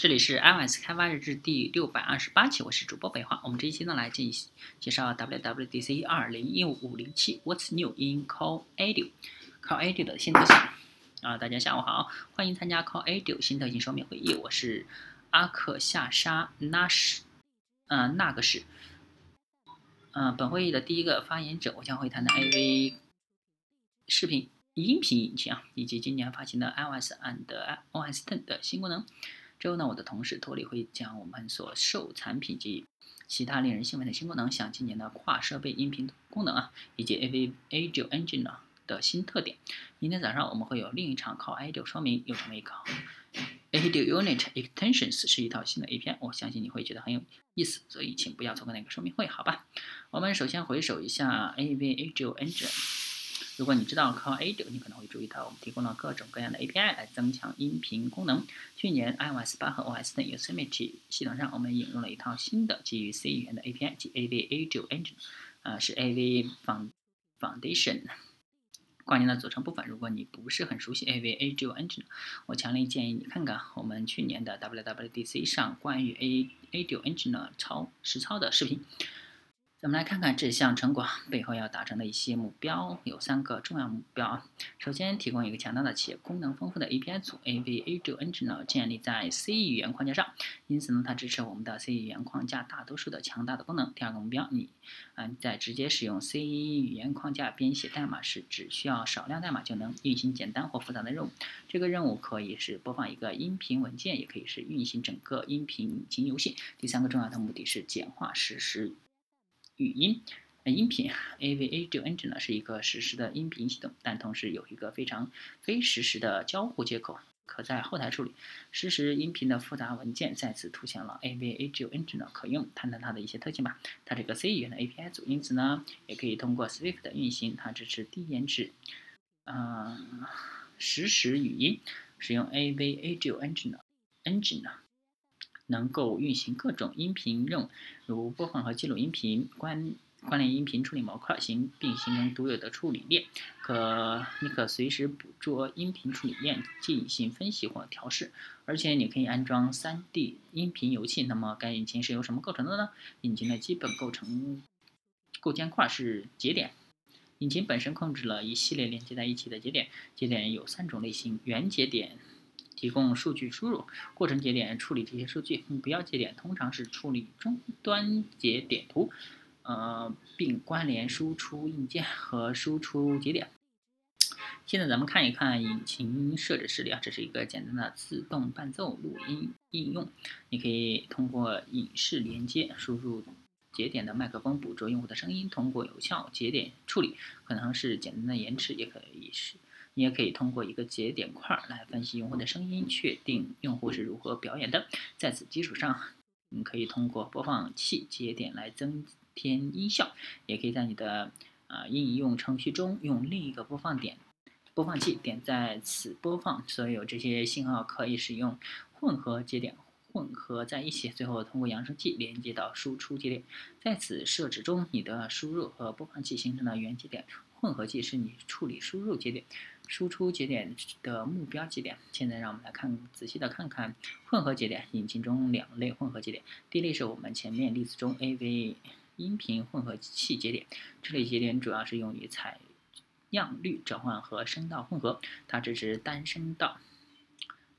这里是 iOS 开发日志第六百二十八期，我是主播北华。我们这一期呢来进行介绍 WWDC 二零一五零七 What's New in Core Audio，Core Audio 的新特性啊！大家下午好，欢迎参加 Core Audio 新特性说明会议。我是阿克夏沙纳什，嗯，那个是，嗯，本会议的第一个发言者，我将会谈谈 AV 视频音频引擎啊，以及今年发行的 iOS and OS X 的新功能。之后呢，我的同事托里会将我们所售产品及其他令人兴奋的新功能，像今年的跨设备音频功能啊，以及 AV Audio Engine 的新特点。明天早上我们会有另一场靠 Audio 说明，又称为靠 Audio Unit Extensions，是一套新的 API，我相信你会觉得很有意思，所以请不要错过那个说明会，好吧？我们首先回首一下 AV Audio Engine。如果你知道 Core Audio，你可能会注意到我们提供了各种各样的 API 来增强音频功能。去年 iOS 八和 OS 的 Yosemite 系统上，我们引入了一套新的基于 C 语言的 API，即 AV Audio Engine，呃，是 AV Foundation 关键的组成部分。如果你不是很熟悉 AV Audio Engine，我强烈建议你看看我们去年的 WWDC 上关于 A Audio Engine 超实操的视频。咱们来看看这项成果背后要达成的一些目标，有三个重要目标。首先，提供一个强大的且功能丰富的 API 组 （AVAJ Engine） 建立在 C 语言框架上，因此呢，它支持我们的 C 语言框架大多数的强大的功能。第二个目标，你嗯，在直接使用 C 语言框架编写代码时，只需要少量代码就能运行简单或复杂的任务。这个任务可以是播放一个音频文件，也可以是运行整个音频引擎游戏。第三个重要的目的是简化实时。语音，音频 A V A d o Engine 呢是一个实时的音频系统，但同时有一个非常非实时的交互接口，可在后台处理实时音频的复杂文件。再次凸显了 AV Audio Engine 的可用。谈谈它的一些特性吧。它是个 C 语言的 API 组，因此呢也可以通过 Swift 运行。它支持低延迟，嗯，实时语音。使用 AV Audio Engine Engine 呢？能够运行各种音频任务，如播放和记录音频、关关联音频处理模块，形并形成独有的处理链。可你可随时捕捉音频处理链进行分析或调试，而且你可以安装 3D 音频游戏。那么该引擎是由什么构成的呢？引擎的基本构成构件块是节点。引擎本身控制了一系列连接在一起的节点。节点有三种类型：原节点。提供数据输入，过程节点处理这些数据，目标节点通常是处理终端节点图，呃，并关联输出硬件和输出节点。现在咱们看一看引擎设置实例啊，这是一个简单的自动伴奏录音应用，你可以通过影视连接输入节点的麦克风，捕捉用户的声音，通过有效节点处理，可能是简单的延迟，也可以是。你也可以通过一个节点块来分析用户的声音，确定用户是如何表演的。在此基础上，你可以通过播放器节点来增添音效，也可以在你的啊应用程序中用另一个播放点播放器点在此播放。所有这些信号可以使用混合节点混合在一起，最后通过扬声器连接到输出节点。在此设置中，你的输入和播放器形成的原节点混合器是你处理输入节点。输出节点的目标节点。现在让我们来看仔细的看看混合节点。引擎中两类混合节点，第一类是我们前面例子中 AV 音频混合器节点，这类节点主要是用于采样率转换和声道混合，它支持单声道、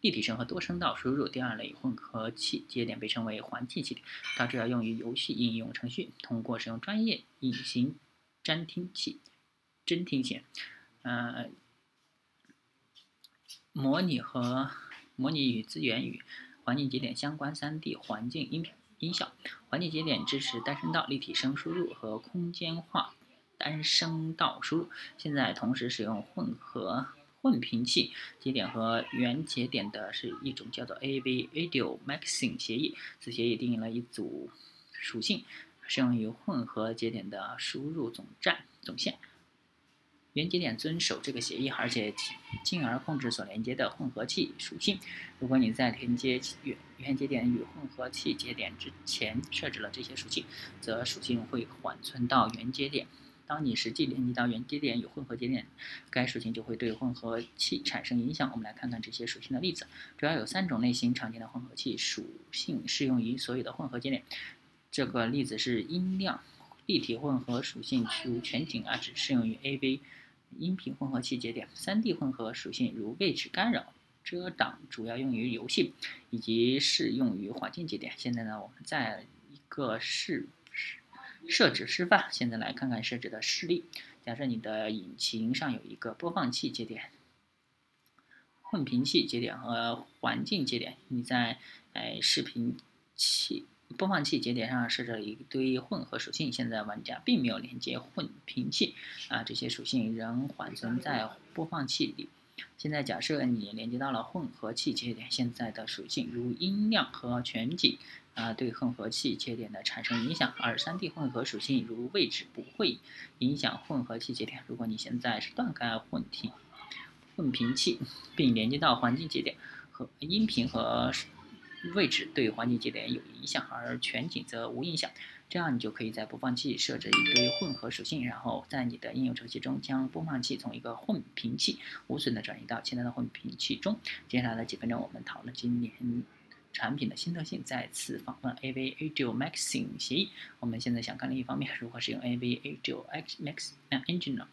立体声和多声道输入。第二类混合器节点被称为环境节点，它主要用于游戏应用程序，通过使用专业隐形监听器、真听器，呃。模拟和模拟与资源与环境节点相关 3D 环境音音效。环境节点支持单声道立体声输入和空间化单声道输入。现在同时使用混合混频器节点和原节点的是一种叫做 AV Audio Mixing 协议。此协议定义了一组属性，适用于混合节点的输入总站总线。原节点遵守这个协议，而且进而控制所连接的混合器属性。如果你在连接原原节点与混合器节点之前设置了这些属性，则属性会缓存到原节点当你实际连接到原节点与混合节点，该属性就会对混合器产生影响。我们来看看这些属性的例子，主要有三种类型常见的混合器属性适用于所有的混合节点。这个例子是音量立体混合属性，如全景啊，只适用于 AV 音频混合器节点。三 D 混合属性如位置干扰、遮挡，主要用于游戏，以及适用于环境节点。现在呢，我们在一个试试设置示范。现在来看看设置的示例。假设你的引擎上有一个播放器节点、混频器节点和环境节点，你在哎视频器。播放器节点上设置了一堆混合属性，现在玩家并没有连接混频器，啊，这些属性仍缓存在播放器里。现在假设你连接到了混合器节点，现在的属性如音量和全景，啊，对混合器节点的产生影响，而 3D 混合属性如位置不会影响混合器节点。如果你现在是断开混频混频器，并连接到环境节点和音频和。位置对环境节点有影响，而全景则无影响。这样你就可以在播放器设置一堆混合属性，然后在你的应用程序中将播放器从一个混频器无损的转移到其他的混频器中。接下来的几分钟，我们讨论今年产品的新特性，再次访问 AV Audio Maxing 协议。我们现在想看另一方面，如何使用 AV Audio X Max Engine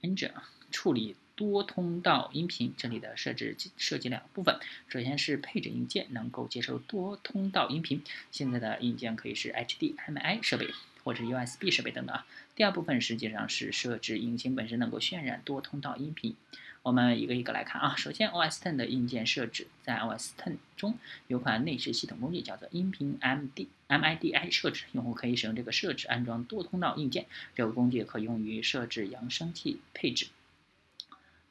Engine 处理。多通道音频，这里的设置涉及两部分。首先是配置硬件能够接受多通道音频，现在的硬件可以是 HDMI 设备或者 USB 设备等等啊。第二部分实际上是设置引擎本身能够渲染多通道音频。我们一个一个来看啊。首先，OS Ten 的硬件设置，在 OS Ten 中有款内置系统工具叫做音频 MD MIDI 设置，用户可以使用这个设置安装多通道硬件。这个工具可用于设置扬声器配置。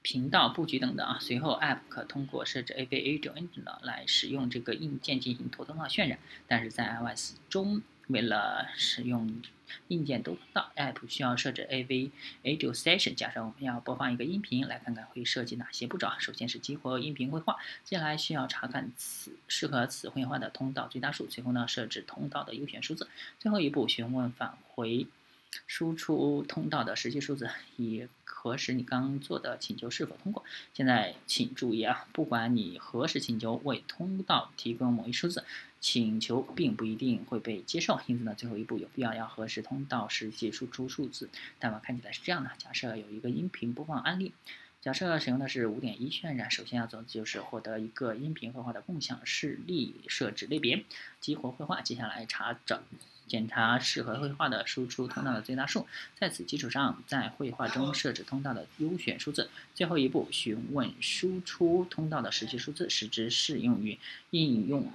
频道布局等等啊，随后 App 可通过设置 AV Audio Engine 来使用这个硬件进行多通道渲染。但是在 iOS 中，为了使用硬件多通道，App 需要设置 AV Audio Session。假设我们要播放一个音频，来看看会涉及哪些步骤啊？首先是激活音频绘画，接下来需要查看此适合此绘画的通道最大数，随后呢设置通道的优选数字，最后一步询问返回。输出通道的实际数字，以核实你刚做的请求是否通过。现在请注意啊，不管你何时请求为通道提供某一数字，请求并不一定会被接受。因此呢，最后一步有必要要核实通道实际输出数字。代码看起来是这样的：假设有一个音频播放案例，假设使用的是五点一渲染，首先要做的就是获得一个音频绘画的共享示例，设置类别，激活绘画，接下来查找。检查适合绘画的输出通道的最大数，在此基础上，在绘画中设置通道的优选数字。最后一步，询问输出通道的实际数字，使之适用于应用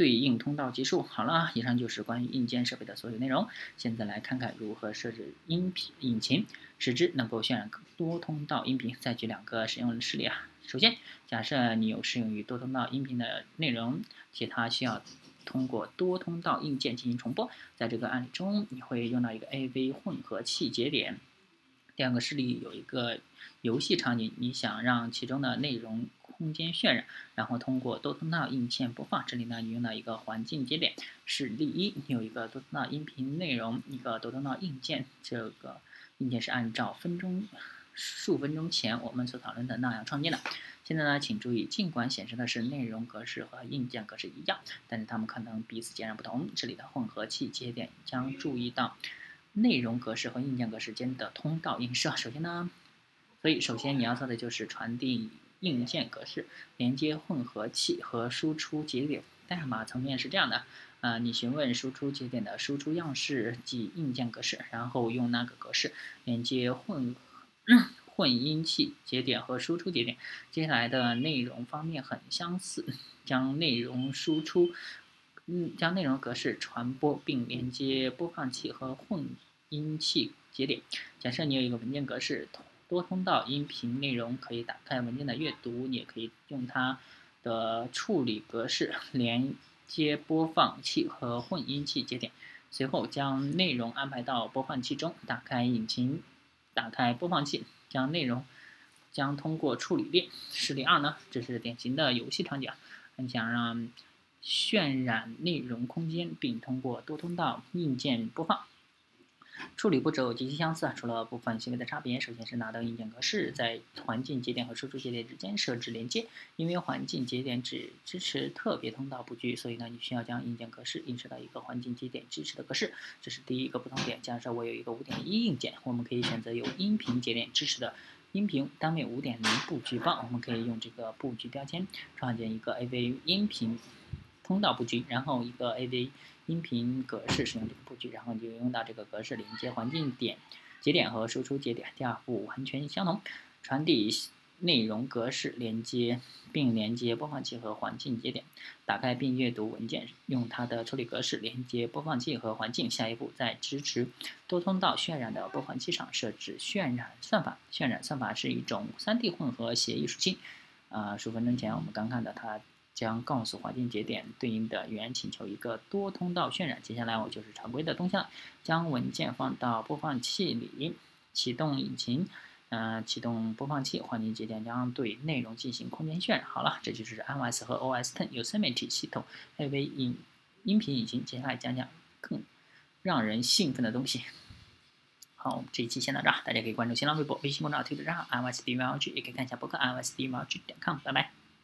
对应通道结束。好了，以上就是关于硬件设备的所有内容。现在来看看如何设置音频引擎，使之能够渲染多通道音频。再举两个使用事例啊。首先，假设你有适用于多通道音频的内容，且它需要。通过多通道硬件进行重播，在这个案例中，你会用到一个 AV 混合器节点。第二个示例有一个游戏场景，你想让其中的内容空间渲染，然后通过多通道硬件播放。这里呢，你用到一个环境节点。是例一，你有一个多通道音频内容，一个多通道硬件。这个硬件是按照分钟数分钟前我们所讨论的那样创建的。现在呢，请注意，尽管显示的是内容格式和硬件格式一样，但是它们可能彼此截然不同。这里的混合器节点将注意到内容格式和硬件格式间的通道映射。首先呢，所以首先你要做的就是传递硬件格式，连接混合器和输出节点。代码层面是这样的，呃，你询问输出节点的输出样式及硬件格式，然后用那个格式连接混。混音器节点和输出节点，接下来的内容方面很相似，将内容输出，嗯，将内容格式传播并连接播放器和混音器节点。假设你有一个文件格式，多通道音频内容可以打开文件的阅读，你也可以用它的处理格式连接播放器和混音器节点，随后将内容安排到播放器中，打开引擎，打开播放器。将内容将通过处理链。示例二呢，这是典型的游戏场景，你想让渲染内容空间，并通过多通道硬件播放。处理步骤极其相似啊，除了部分细微的差别。首先是拿到硬件格式，在环境节点和输出节点之间设置连接。因为环境节点只支持特别通道布局，所以呢，你需要将硬件格式映射到一个环境节点支持的格式。这是第一个不同点。假设我有一个5.1硬件，我们可以选择有音频节点支持的音频单位5.0布局棒。我们可以用这个布局标签创建一个 AV 音频通道布局，然后一个 AV。音频格式使用这个布局，然后你就用到这个格式连接环境点节点和输出节点。第二步完全相同，传递内容格式连接并连接播放器和环境节点。打开并阅读文件，用它的处理格式连接播放器和环境。下一步在支持多通道渲染的播放器上设置渲染算法。渲染算法是一种 3D 混合协议属性。啊，十分钟前我们刚看到它。将告诉环境节点对应的源请求一个多通道渲染。接下来我就是常规的动向，将文件放到播放器里，启动引擎，嗯，启动播放器，环境节点将对内容进行空间渲染。好了，这就是 iOS 和 OS Ten Yosemite 系统 AV 音音频引擎。接下来讲讲更让人兴奋的东西。好，我们这一期先到这儿，大家可以关注新浪微博、微信公众号“推特账号 iOS 底毛 G”，也可以看一下博客 iOS 底毛 G 点 com。拜拜。